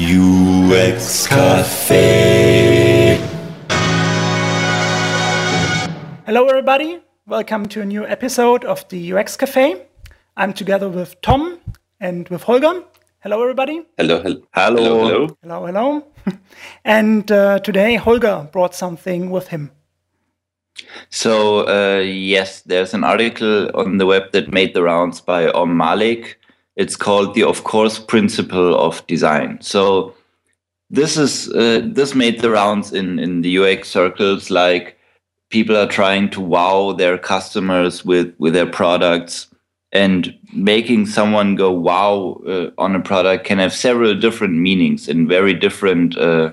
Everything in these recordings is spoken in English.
UX Café. Hello, everybody. Welcome to a new episode of the UX Café. I'm together with Tom and with Holger. Hello, everybody. Hello, hello, hello, hello. Hello, hello. and uh, today Holger brought something with him. So uh, yes, there's an article on the web that made the rounds by Om Malik. It's called the of course principle of design. So this is uh, this made the rounds in in the UX circles. Like people are trying to wow their customers with with their products, and making someone go wow uh, on a product can have several different meanings and very different uh,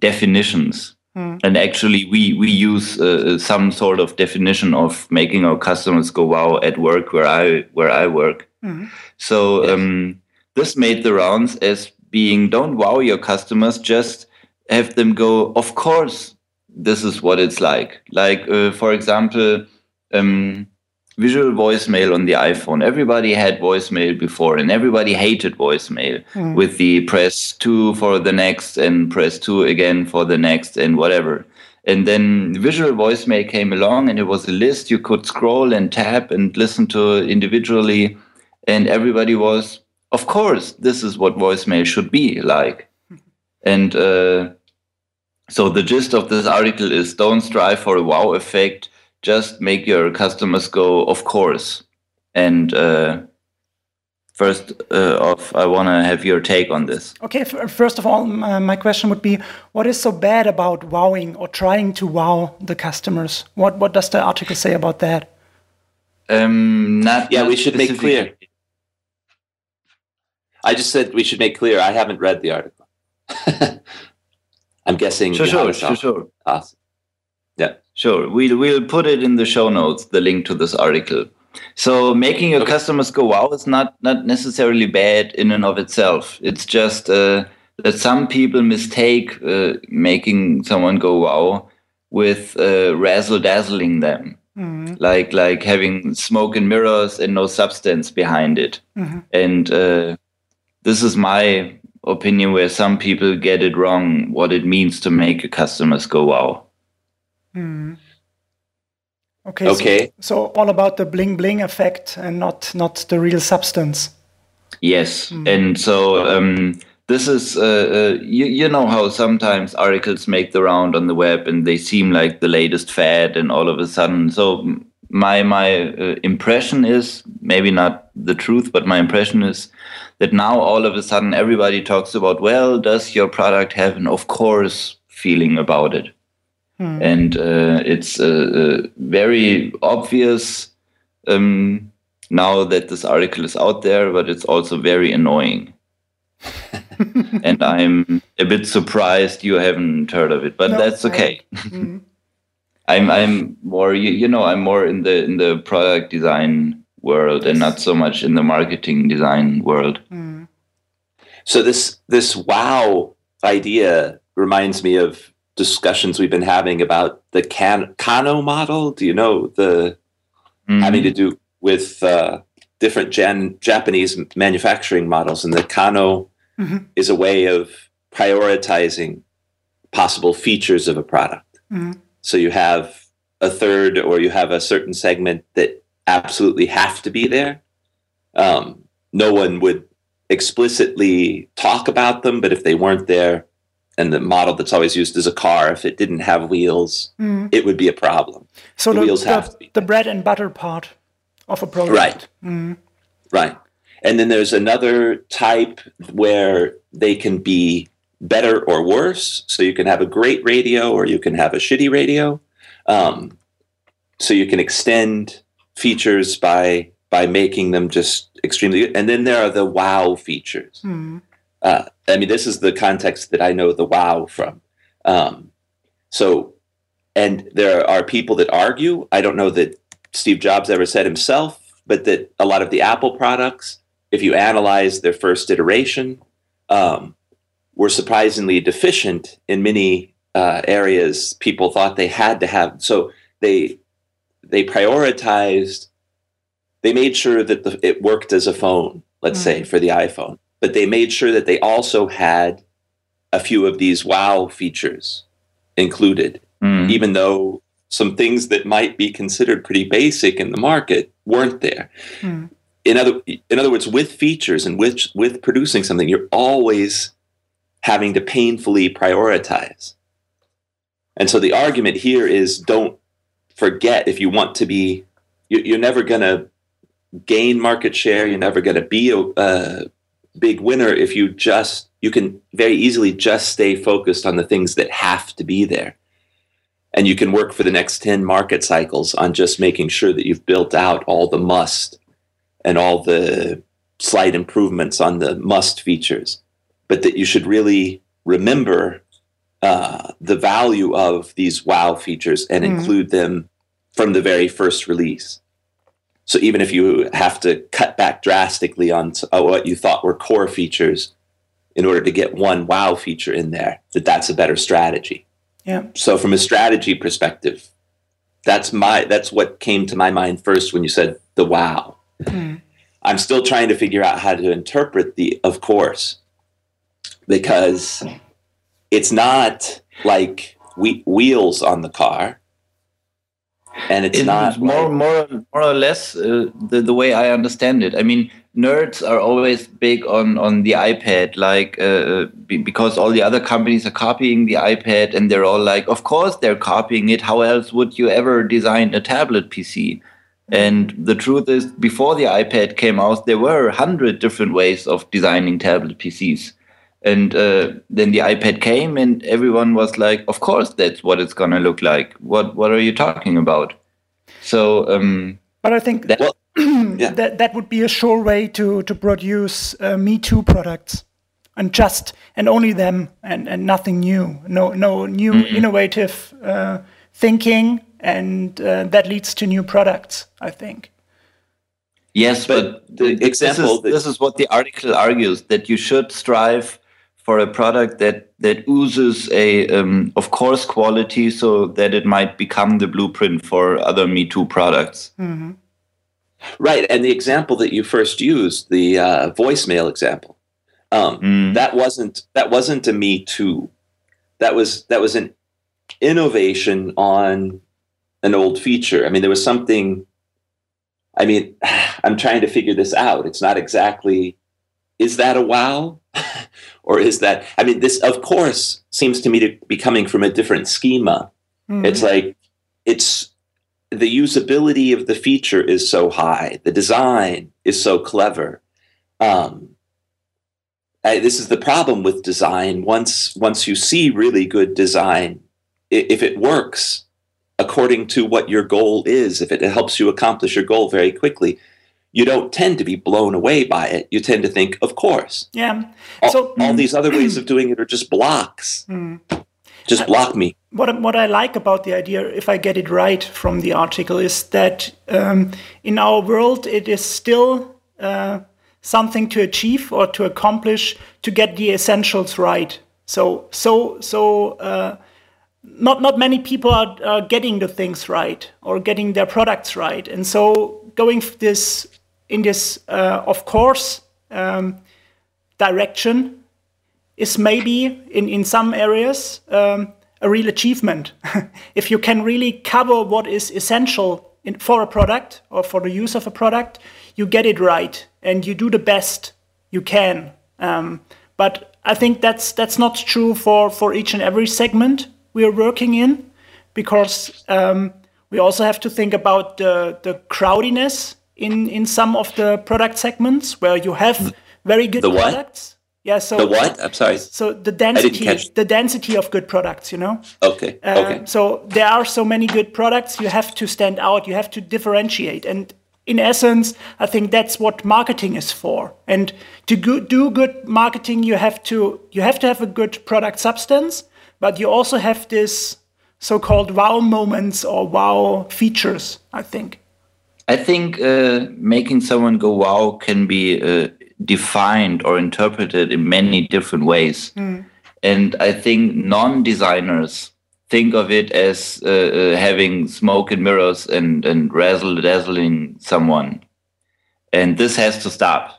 definitions. Mm. And actually, we we use uh, some sort of definition of making our customers go wow at work where I where I work. Mm. So yes. um, this made the rounds as being don't wow your customers, just have them go. Of course, this is what it's like. Like uh, for example. Um, visual voicemail on the iPhone. Everybody had voicemail before, and everybody hated voicemail mm. with the press two for the next and press two again for the next and whatever. And then visual voicemail came along, and it was a list you could scroll and tap and listen to individually. And everybody was, of course, this is what voicemail should be like. and uh, so the gist of this article is don't strive for a wow effect just make your customers go, of course. And uh, first uh, off, I want to have your take on this. Okay, first of all, uh, my question would be what is so bad about wowing or trying to wow the customers? What, what does the article say about that? Um, not, yeah, not we should make clear. I just said we should make clear I haven't read the article. I'm guessing. Sure, sure, sure, sure. Awesome. Yeah. Sure. We'll, we'll put it in the show notes, the link to this article. So making your okay. customers go wow is not, not necessarily bad in and of itself. It's just uh, that some people mistake uh, making someone go wow with uh, razzle dazzling them. Mm-hmm. Like like having smoke and mirrors and no substance behind it, mm-hmm. and uh, this is my opinion. Where some people get it wrong, what it means to make a customers go wow. Mm. Okay. Okay. So, so, all about the bling bling effect and not not the real substance. Yes, mm. and so um, this is uh, uh, you, you know how sometimes articles make the round on the web and they seem like the latest fad, and all of a sudden, so my my uh, impression is maybe not the truth, but my impression is that now all of a sudden everybody talks about well, does your product have an of course feeling about it? Mm. And uh, it's uh, uh, very obvious um, now that this article is out there, but it's also very annoying. and I'm a bit surprised you haven't heard of it, but no, that's okay. Mm. I'm I'm more you, you, know I'm more in the in the product design world and not so much in the marketing design world. Mm. So this this wow idea reminds me of discussions we've been having about the can- Kano model. Do you know the mm. having to do with uh, different Jan- Japanese manufacturing models? And the Kano mm-hmm. is a way of prioritizing possible features of a product. Mm-hmm. So you have a third, or you have a certain segment that absolutely have to be there. Um, no one would explicitly talk about them, but if they weren't there, and the model that's always used is a car. If it didn't have wheels, mm. it would be a problem. So the, the wheels the, have to be the bread and butter part of a product. Right. Mm. Right. And then there's another type where they can be better or worse. So you can have a great radio or you can have a shitty radio. Um, so you can extend features by by making them just extremely good. And then there are the wow features. Mm. Uh, I mean, this is the context that I know the wow from. Um, so, and there are people that argue. I don't know that Steve Jobs ever said himself, but that a lot of the Apple products, if you analyze their first iteration, um, were surprisingly deficient in many uh, areas. People thought they had to have. So they they prioritized. They made sure that the, it worked as a phone. Let's mm-hmm. say for the iPhone but they made sure that they also had a few of these wow features included, Mm. even though some things that might be considered pretty basic in the market weren't there. Hmm. In other in other words, with features and with with producing something, you're always having to painfully prioritize. And so the argument here is don't forget if you want to be you- you're never going to gain market share. You're never going to be a, a big winner if you just you can very easily just stay focused on the things that have to be there. And you can work for the next 10 market cycles on just making sure that you've built out all the must and all the slight improvements on the must features but that you should really remember uh, the value of these wow features and Mhm. include them from the very first release. So even if you have to cut back drastically on uh, what you thought were core features in order to get one wow feature in there, that that's a better strategy. Yeah. So from a strategy perspective, that's my that's what came to my mind first when you said the wow. Hmm. I'm still trying to figure out how to interpret the of course because it's not like we, wheels on the car and it's It's not more, like- more, more or less uh, the the way I understand it. I mean, nerds are always big on on the iPad, like uh, be, because all the other companies are copying the iPad, and they're all like, of course they're copying it. How else would you ever design a tablet PC? And the truth is, before the iPad came out, there were a hundred different ways of designing tablet PCs. And uh, then the iPad came, and everyone was like, "Of course, that's what it's gonna look like. What What are you talking about?" So um, But I think That- Well, yeah. that that would be a sure way to to produce uh, Me Too products, and just and only them, and and nothing new. No no new innovative uh, thinking, and uh, that leads to new products. I think. yes, But but, the this is, that- this is what the article argues that you should strive for a product that that oozes a um, of course quality, so that it might become the blueprint for other Me Too products. right and the example that you first used the uh, voicemail example um, Mm. that wasn't that wasn't a me too. That was that was an innovation on an old feature. I mean there was something i mean i'm trying to figure this out. It's not exactly is that a wow or is that i mean this of course seems to me to be coming from a different schema. Mhm. it's like it's the usability of the feature is so high the design is so clever. Um, I, this is the problem with design. Once once you see really good design if it works according to what your goal is if it helps you accomplish your goal very quickly you don't tend to be blown away by it you tend to think of course yeah. all, So- all these other ways of doing it are just blocks Mm. just block me what what I like about the idea, if I get it right from the article, is that um, in our world it is still uh, something to achieve or to accomplish to get the essentials right. So so so. Uh, not not many people are, are getting the things right or getting their products right, and so going this in this uh, of course um, direction is maybe in, in some areas um, a real achievement. if you can really cover what is essential in, for a product or for the use of a product, you get it right and you do the best you can. Um, but I think that's that's not true for, for each and every segment we are working in, because um, we also have to think about the, the crowdiness in, in some of the product segments where you have very good The what? products. Yeah, so the what i'm sorry so the density, the density of good products, you know. okay Uh, okay So there are so many good products. You have to stand out. You have to differentiate. And in essence, I think that's what marketing is for. And to go, do good marketing, you have to you have to have a good product substance, but you also have this so-called wow moments or wow features. I think. I think uh, making someone go wow can be uh, defined or interpreted in many different ways. And I think non designers think of it as uh, uh, having smoke and mirrors and, and razzle dazzling someone. And this has to stop.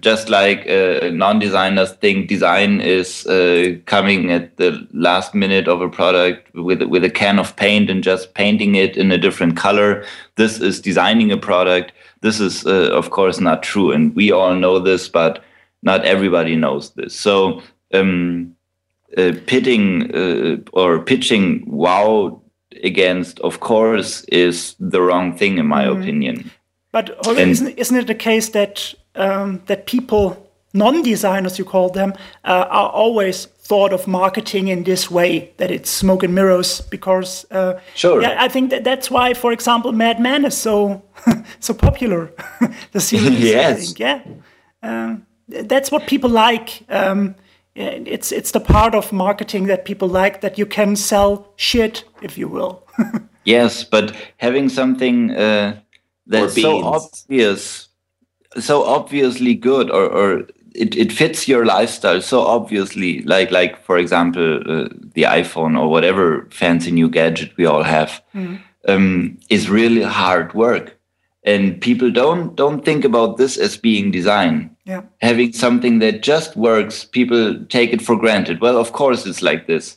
Just like uh, non-designers think design is uh, coming at the last minute of a product with with a can of paint and just painting it in a different color. This is designing a product. This is uh, of course not true, and we all know this, but not everybody knows this. So um, uh, pitting uh, or pitching wow against, of course, is the wrong thing in my mm. opinion. But isn't, isn't it the case that um, that people, non-designers, you call them, uh, are always thought of marketing in this way that it's smoke and mirrors because uh, sure. yeah i think that that's why for example mad men is so so popular the series yes. yeah. Uh, that's what people like um, it's it's the part of marketing that people like that you can sell shit if you will. Yes but having something uh, that's so obvious so obviously good or, or it, it fits your lifestyle so obviously. Like like for example uh, the iphone or whatever fancy new gadget we all have mm. um, is really hard work. And people don't don't think about this as being design. Yeah. having something that just works people take it for granted. Well of course it's like this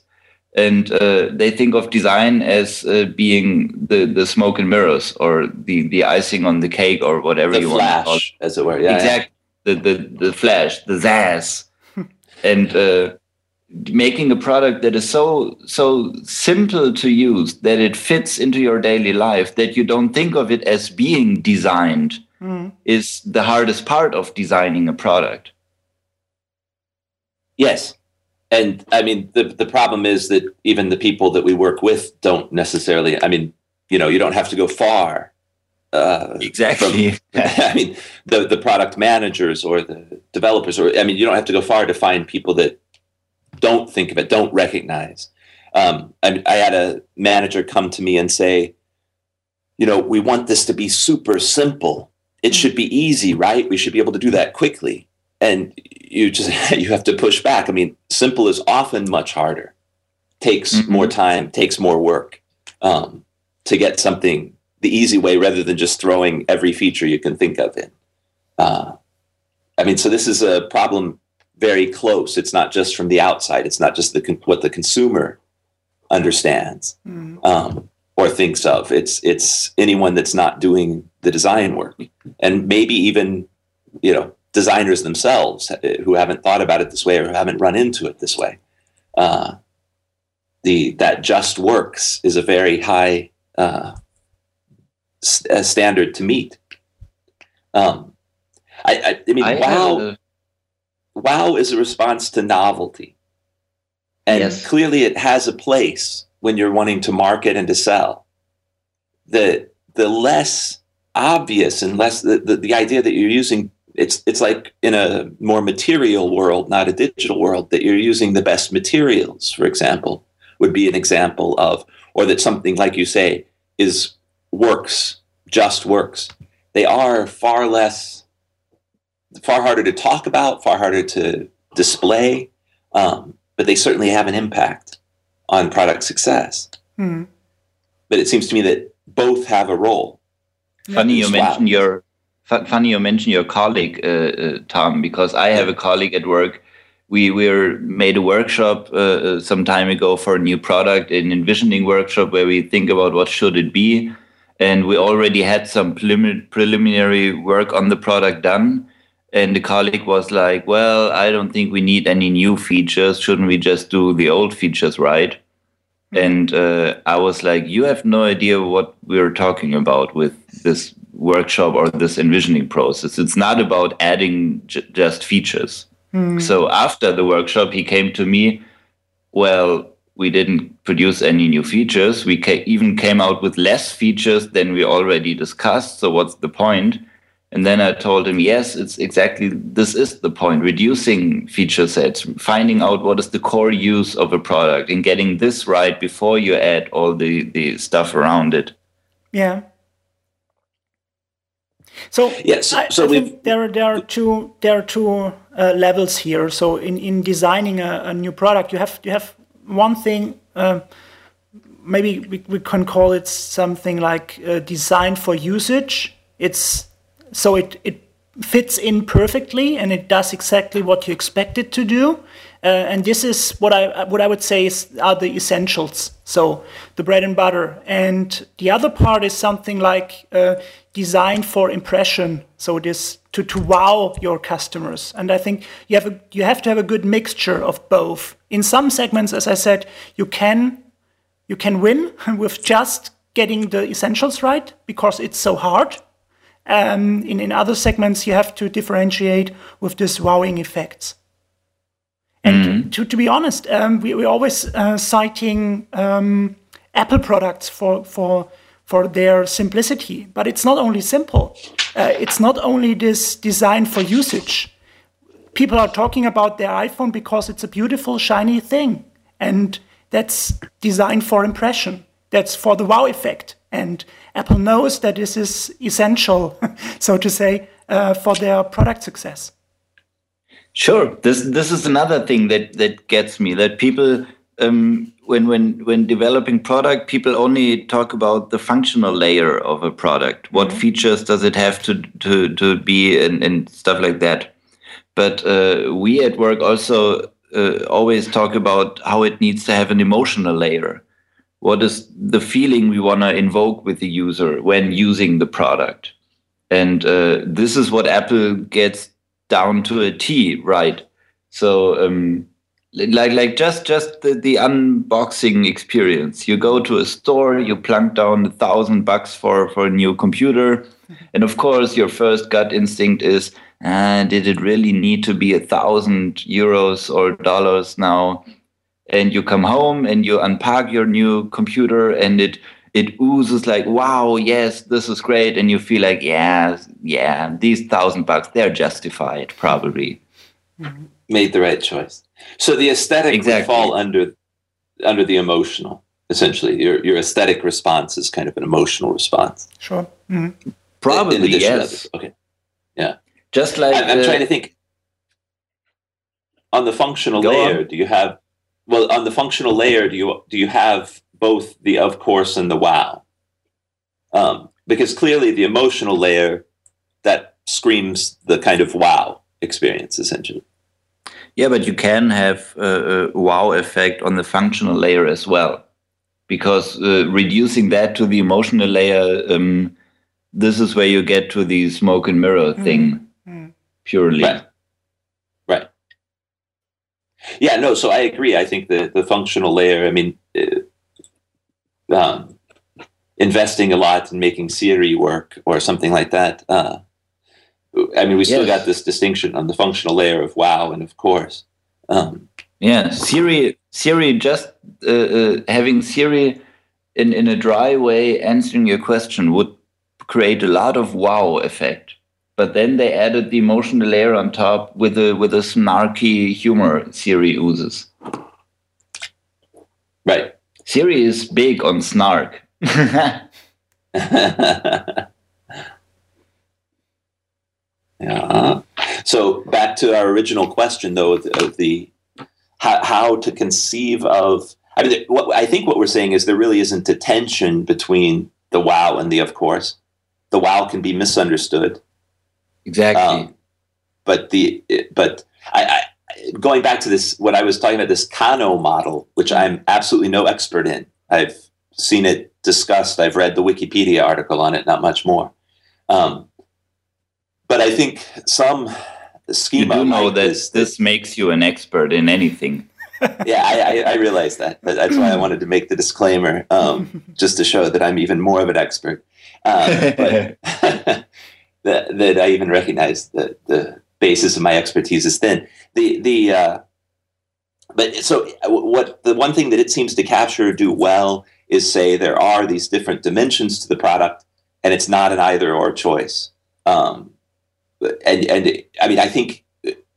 and uh, they think of design as uh, being the, the smoke and mirrors or the, the icing on the cake or whatever the you flash, want to call it. as it were. Yeah, exactly. Yeah. The, the, the flash, the zazz. and uh, making a product that is so so simple to use that it fits into your daily life that you don't think of it as being designed mm. is the hardest part of designing a product. Yes, and I mean, the the problem is that even the people that we work with don't necessarily. I mean, you know, you don't have to go far. Uh, exactly. From, I mean, the the product managers or the developers, or I mean, you don't have to go far to find people that don't think of it, don't recognize. Um, I, I had a manager come to me and say, you know, we want this to be super simple. It should be easy, right? We should be able to do that quickly and you just you have to push back. I mean, simple is often much harder, takes mm-hmm. more time, takes more work um, to get something the easy way rather than just throwing every feature you can think of in. Uh, I mean, so this is a problem very close. It's not just from the outside. It's not just the con- what the consumer understands mm-hmm. um, or thinks of. It's it's anyone that's not doing the design work, and maybe even you know designers themselves uh, who haven't thought about it this way or who haven't run into it this way. Uh, the that just works is a very high uh, st- standard to meet. Um, I, I, I mean, I wow, a... wow is a response to novelty, and yes. clearly it has a place when you're wanting to market and to sell. The the less obvious and less the, the, the idea that you're using it's it's like in a more material world, not a digital world, that you're using the best materials, for example, would be an example of, or that something like you say is works, just works. They are far less, far harder to talk about, far harder to display, um, but they certainly have an impact on product success. Mm. But it seems to me that both have a role. Funny you mentioned your funny you mention your colleague, uh, uh, Tom, because I have a colleague at work. We we made a workshop uh, uh, some time ago for a new product, an envisioning workshop where we think about what should it be, and we already had some prelim preliminary work on the product done. And the colleague was like, "Well, I don't think we need any new features. Shouldn't we just do the old features right?" Mm -hmm. And uh, I was like, "You have no idea what we're talking about with this workshop or this envisioning process. It's not about adding just features. Mm. So after the workshop, he came to me. Well, we didn't produce any new features. We ca even came out with less features than we already discussed. So what's the point? And then I told him, yes, it's exactly this is the point reducing feature sets, finding out what is the core use of a product and getting this right before you add all the, the stuff around it. Yeah. So yes, I, so I think there are there are two there are two uh, levels here. So in, in designing a, a, new product, you have you have one thing. Uh, maybe we, we can call it something like uh, design for usage. It's so it it fits in perfectly and it does exactly what you expect it to do. Uh, and this is what I what I would say is are the essentials. So the bread and butter, and the other part is something like uh, design for impression. So it is to to wow your customers. And I think you have a, you have to have a good mixture of both. In some segments, as I said, you can you can win with just getting the essentials right because it's so hard. Um, in, in other segments, you have to differentiate with this wowing effects. And mm-hmm. to, to be honest, um, we, we're always uh, citing um, Apple products for, for, for their simplicity. But it's not only simple, uh, it's not only this design for usage. People are talking about their iPhone because it's a beautiful, shiny thing. And that's designed for impression, that's for the wow effect. And Apple knows that this is essential, so to say, uh, for their product success. Sure. This this is another thing that that gets me that people um, when when when developing product, people only talk about the functional layer of a product. What mm-hmm. features does it have to to to be and, and stuff like that. But uh, we at work also uh, always talk about how it needs to have an emotional layer. What is the feeling we want to invoke with the user when using the product? And uh, this is what Apple gets down to a T, right? So, um, like, like just just the, the unboxing experience. You go to a store, you plunk down a thousand bucks for for a new computer, and of course, your first gut instinct is, ah, did it really need to be a thousand euros or dollars now? And you come home and you unpack your new computer, and it it oozes like, wow, yes, this is great. And you feel like, yeah, yeah, these thousand bucks, they're justified, probably. Made the right choice. So the aesthetic exactly. would fall under under the emotional, essentially. Your your aesthetic response is kind of an emotional response. Sure. Mm-hmm. Probably, yes. Okay. Yeah. Just like I'm, I'm trying to think. On the functional layer, on. do you have well on the functional layer, do you do you have both the of course and the wow. Um, because clearly the emotional layer that screams the kind of wow experience essentially. Yeah, but you can have a, a wow effect on the functional layer as well, because uh, reducing that to the emotional layer, um, this is where you get to the smoke and mirror mm-hmm. thing mm-hmm. purely. Right. right. Yeah, no, so I agree. I think the, the functional layer, I mean, uh, um, investing a lot in making Siri work or something like that. Uh, I mean, we still got this distinction on the functional layer of wow and of course. Um, yeah, Siri, Siri, just uh, uh, having Siri in in a dry way answering your question would create a lot of wow effect. But then they added the emotional layer on top with a with a snarky humor Siri uses. Right. Siri is big on snark. yeah. So back to our original question, though, of the, of the how, how, to conceive of. I mean, what, I think what we're saying is there really isn't a tension between the wow and the of course. The wow can be misunderstood. Exactly. Um, but the but I, I going back to this, what I was talking about, this Kano model, which I'm absolutely no expert in. I've seen it discussed. I've read the Wikipedia article on it, not much more. Um, but I think some schema. You do know that this, this makes you an expert in anything. yeah, I, I, I, realize that. That's why I wanted to make the disclaimer, um, just to show that I'm even more of an expert. Um, but that, that I even recognize that the basis of my expertise is thin the the uh, but so what the one thing that it seems to capture or do well is say there are these different dimensions to the product and it's not an either or choice um, and and i mean i think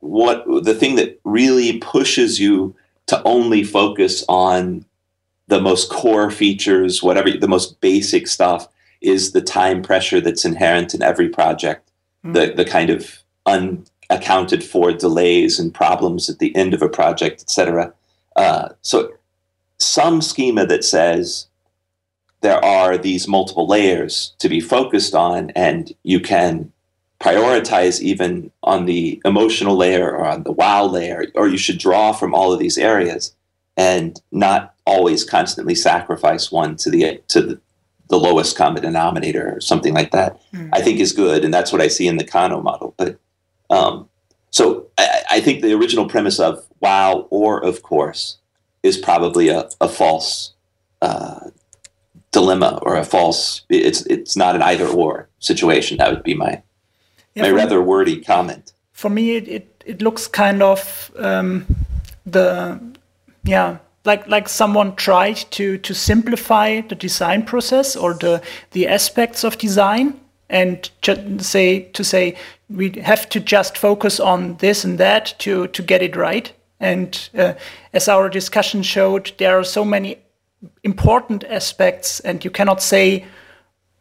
what the thing that really pushes you to only focus on the most core features whatever the most basic stuff is the time pressure that's inherent in every project mm-hmm. the the kind of un, accounted for delays and problems at the end of a project, etc. Uh, so some schema that says there are these multiple layers to be focused on, and you can prioritize even on the emotional layer or on the wow layer, or you should draw from all of these areas and not always constantly sacrifice one to the to the, the lowest common denominator or something like that. Mm. I think is good, and that's what I see in the Kano model. But um, so I, I, think the original premise of wow or of course is probably a, a false uh, dilemma or a false. It's it's not an either or situation. That would be my yeah, my rather me, wordy comment. For me, it it, it looks kind of um, the yeah like like someone tried to to simplify the design process or the the aspects of design and say to say we have to just focus on this and that to to get it right and uh, as our discussion showed there are so many important aspects and you cannot say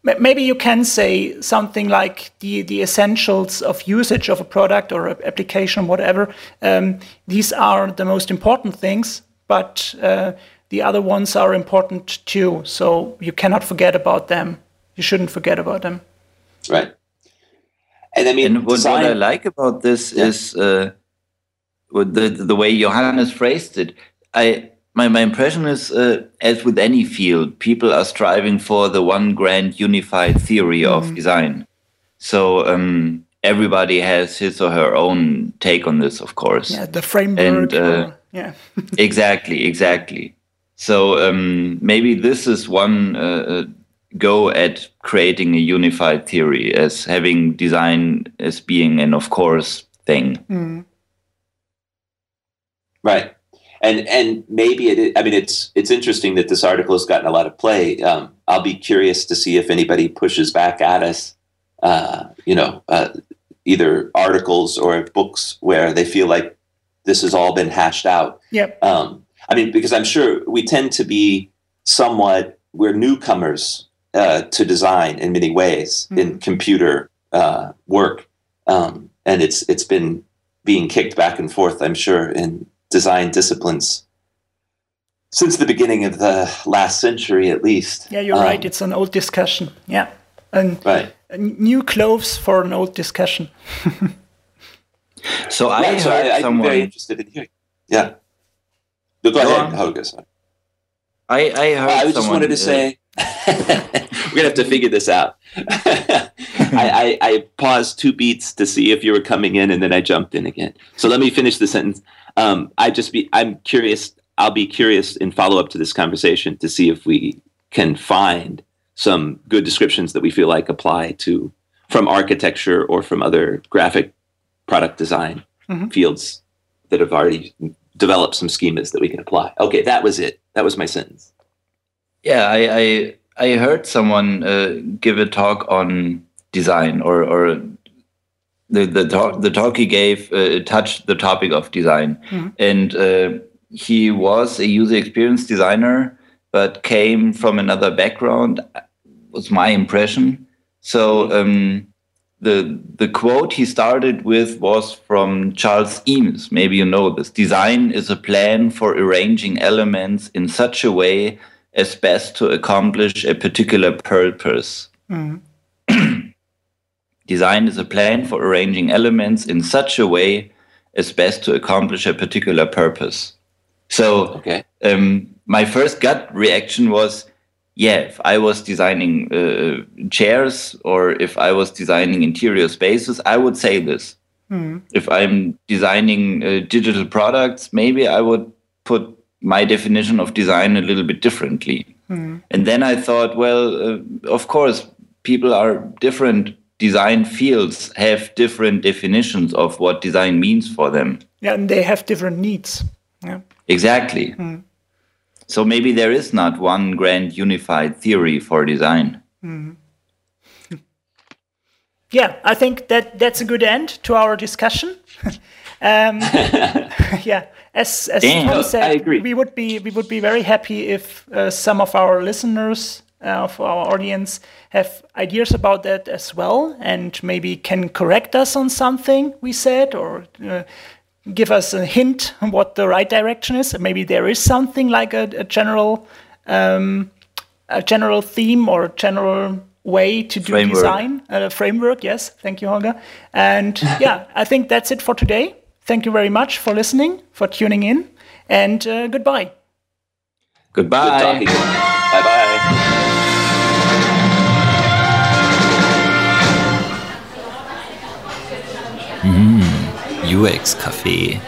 maybe you can say something like the the essentials of usage of a product or application whatever. Um, these are the most important things but uh, the other ones are important too. So you cannot forget about them. You shouldn't forget about them. Right. And i mean and what, design, what i like about this yeah. is uh, the the way johannes phrased it i my, my impression is, uh, as with any field, people are striving for the one grand unified theory mm. of design. So um, everybody has his or her own take on this, of course. Yeah, the framework. And, uh, yeah. exactly, exactly. So um, maybe this is one uh, uh, go at creating a unified theory as having design as being an of course thing. Mm. Right and and maybe it. I mean, it's it's interesting that this article has gotten a lot of play. Um, I'll be curious to see if anybody pushes back at us. Uh, you know, uh, either articles or books where they feel like this has all been hashed out. Yep. Um, I mean, because I'm sure we tend to be somewhat we're newcomers uh, to design in many ways mm-hmm. in computer uh, work, um, and it's it's been being kicked back and forth. I'm sure in design disciplines since the beginning of the last century, at least. Yeah, you're um, right. It's an old discussion. Yeah, and right. new clothes for an old discussion. so I heard so I, someone. I'm very interested in hearing. Yeah. No, go, go ahead, Holger. I I heard. I just someone, wanted to uh, say we're gonna have to figure this out. I, I, I paused two beats to see if you were coming in, and then I jumped in again. So let me finish the sentence um, I just be I'm curious. I'll be curious in follow up to this conversation to see if we can find some good descriptions that we feel like apply to from architecture or from other graphic product design mm-hmm. fields that have already developed some schemas that we can apply. Okay, that was it. That was my sentence. Yeah, I I, I heard someone uh, give a talk on design or or the the talk the talk he gave uh, touched the topic of design, mm-hmm. and uh, he was a user experience designer, but came from another background. Was my impression. So um, the the quote he started with was from Charles Eames. Maybe you know this. Design is a plan for arranging elements in such a way as best to accomplish a particular purpose. Mm-hmm. Design is a plan for arranging elements in such a way as best to accomplish a particular purpose. So, okay. um, my first gut reaction was, yeah, if I was designing uh, chairs or if I was designing interior spaces, I would say this. Mm. If I'm designing uh, digital products, maybe I would put my definition of design a little bit differently. Mm. And then I thought, well, uh, of course, people are different design fields have different definitions of what design means for them. Yeah, and they have different needs. Yeah. Exactly. Mm. So maybe there is not one grand unified theory for design. Mm. yeah, I think that that's a good end to our discussion. um, yeah, as as Damn, Tom said, we would be we would be very happy if uh, some of our listeners uh, for our audience have ideas about that as well and maybe can correct us on something we said or uh, give us a hint on what the right direction is. Maybe there is something like a, a general um, a general theme or general way to do Framework. design, a framework. Yes, thank you, Holger. And yeah, I think that's it for today. Thank you very much for listening, for tuning in, and uh, goodbye. Good Goodbye. UX Café.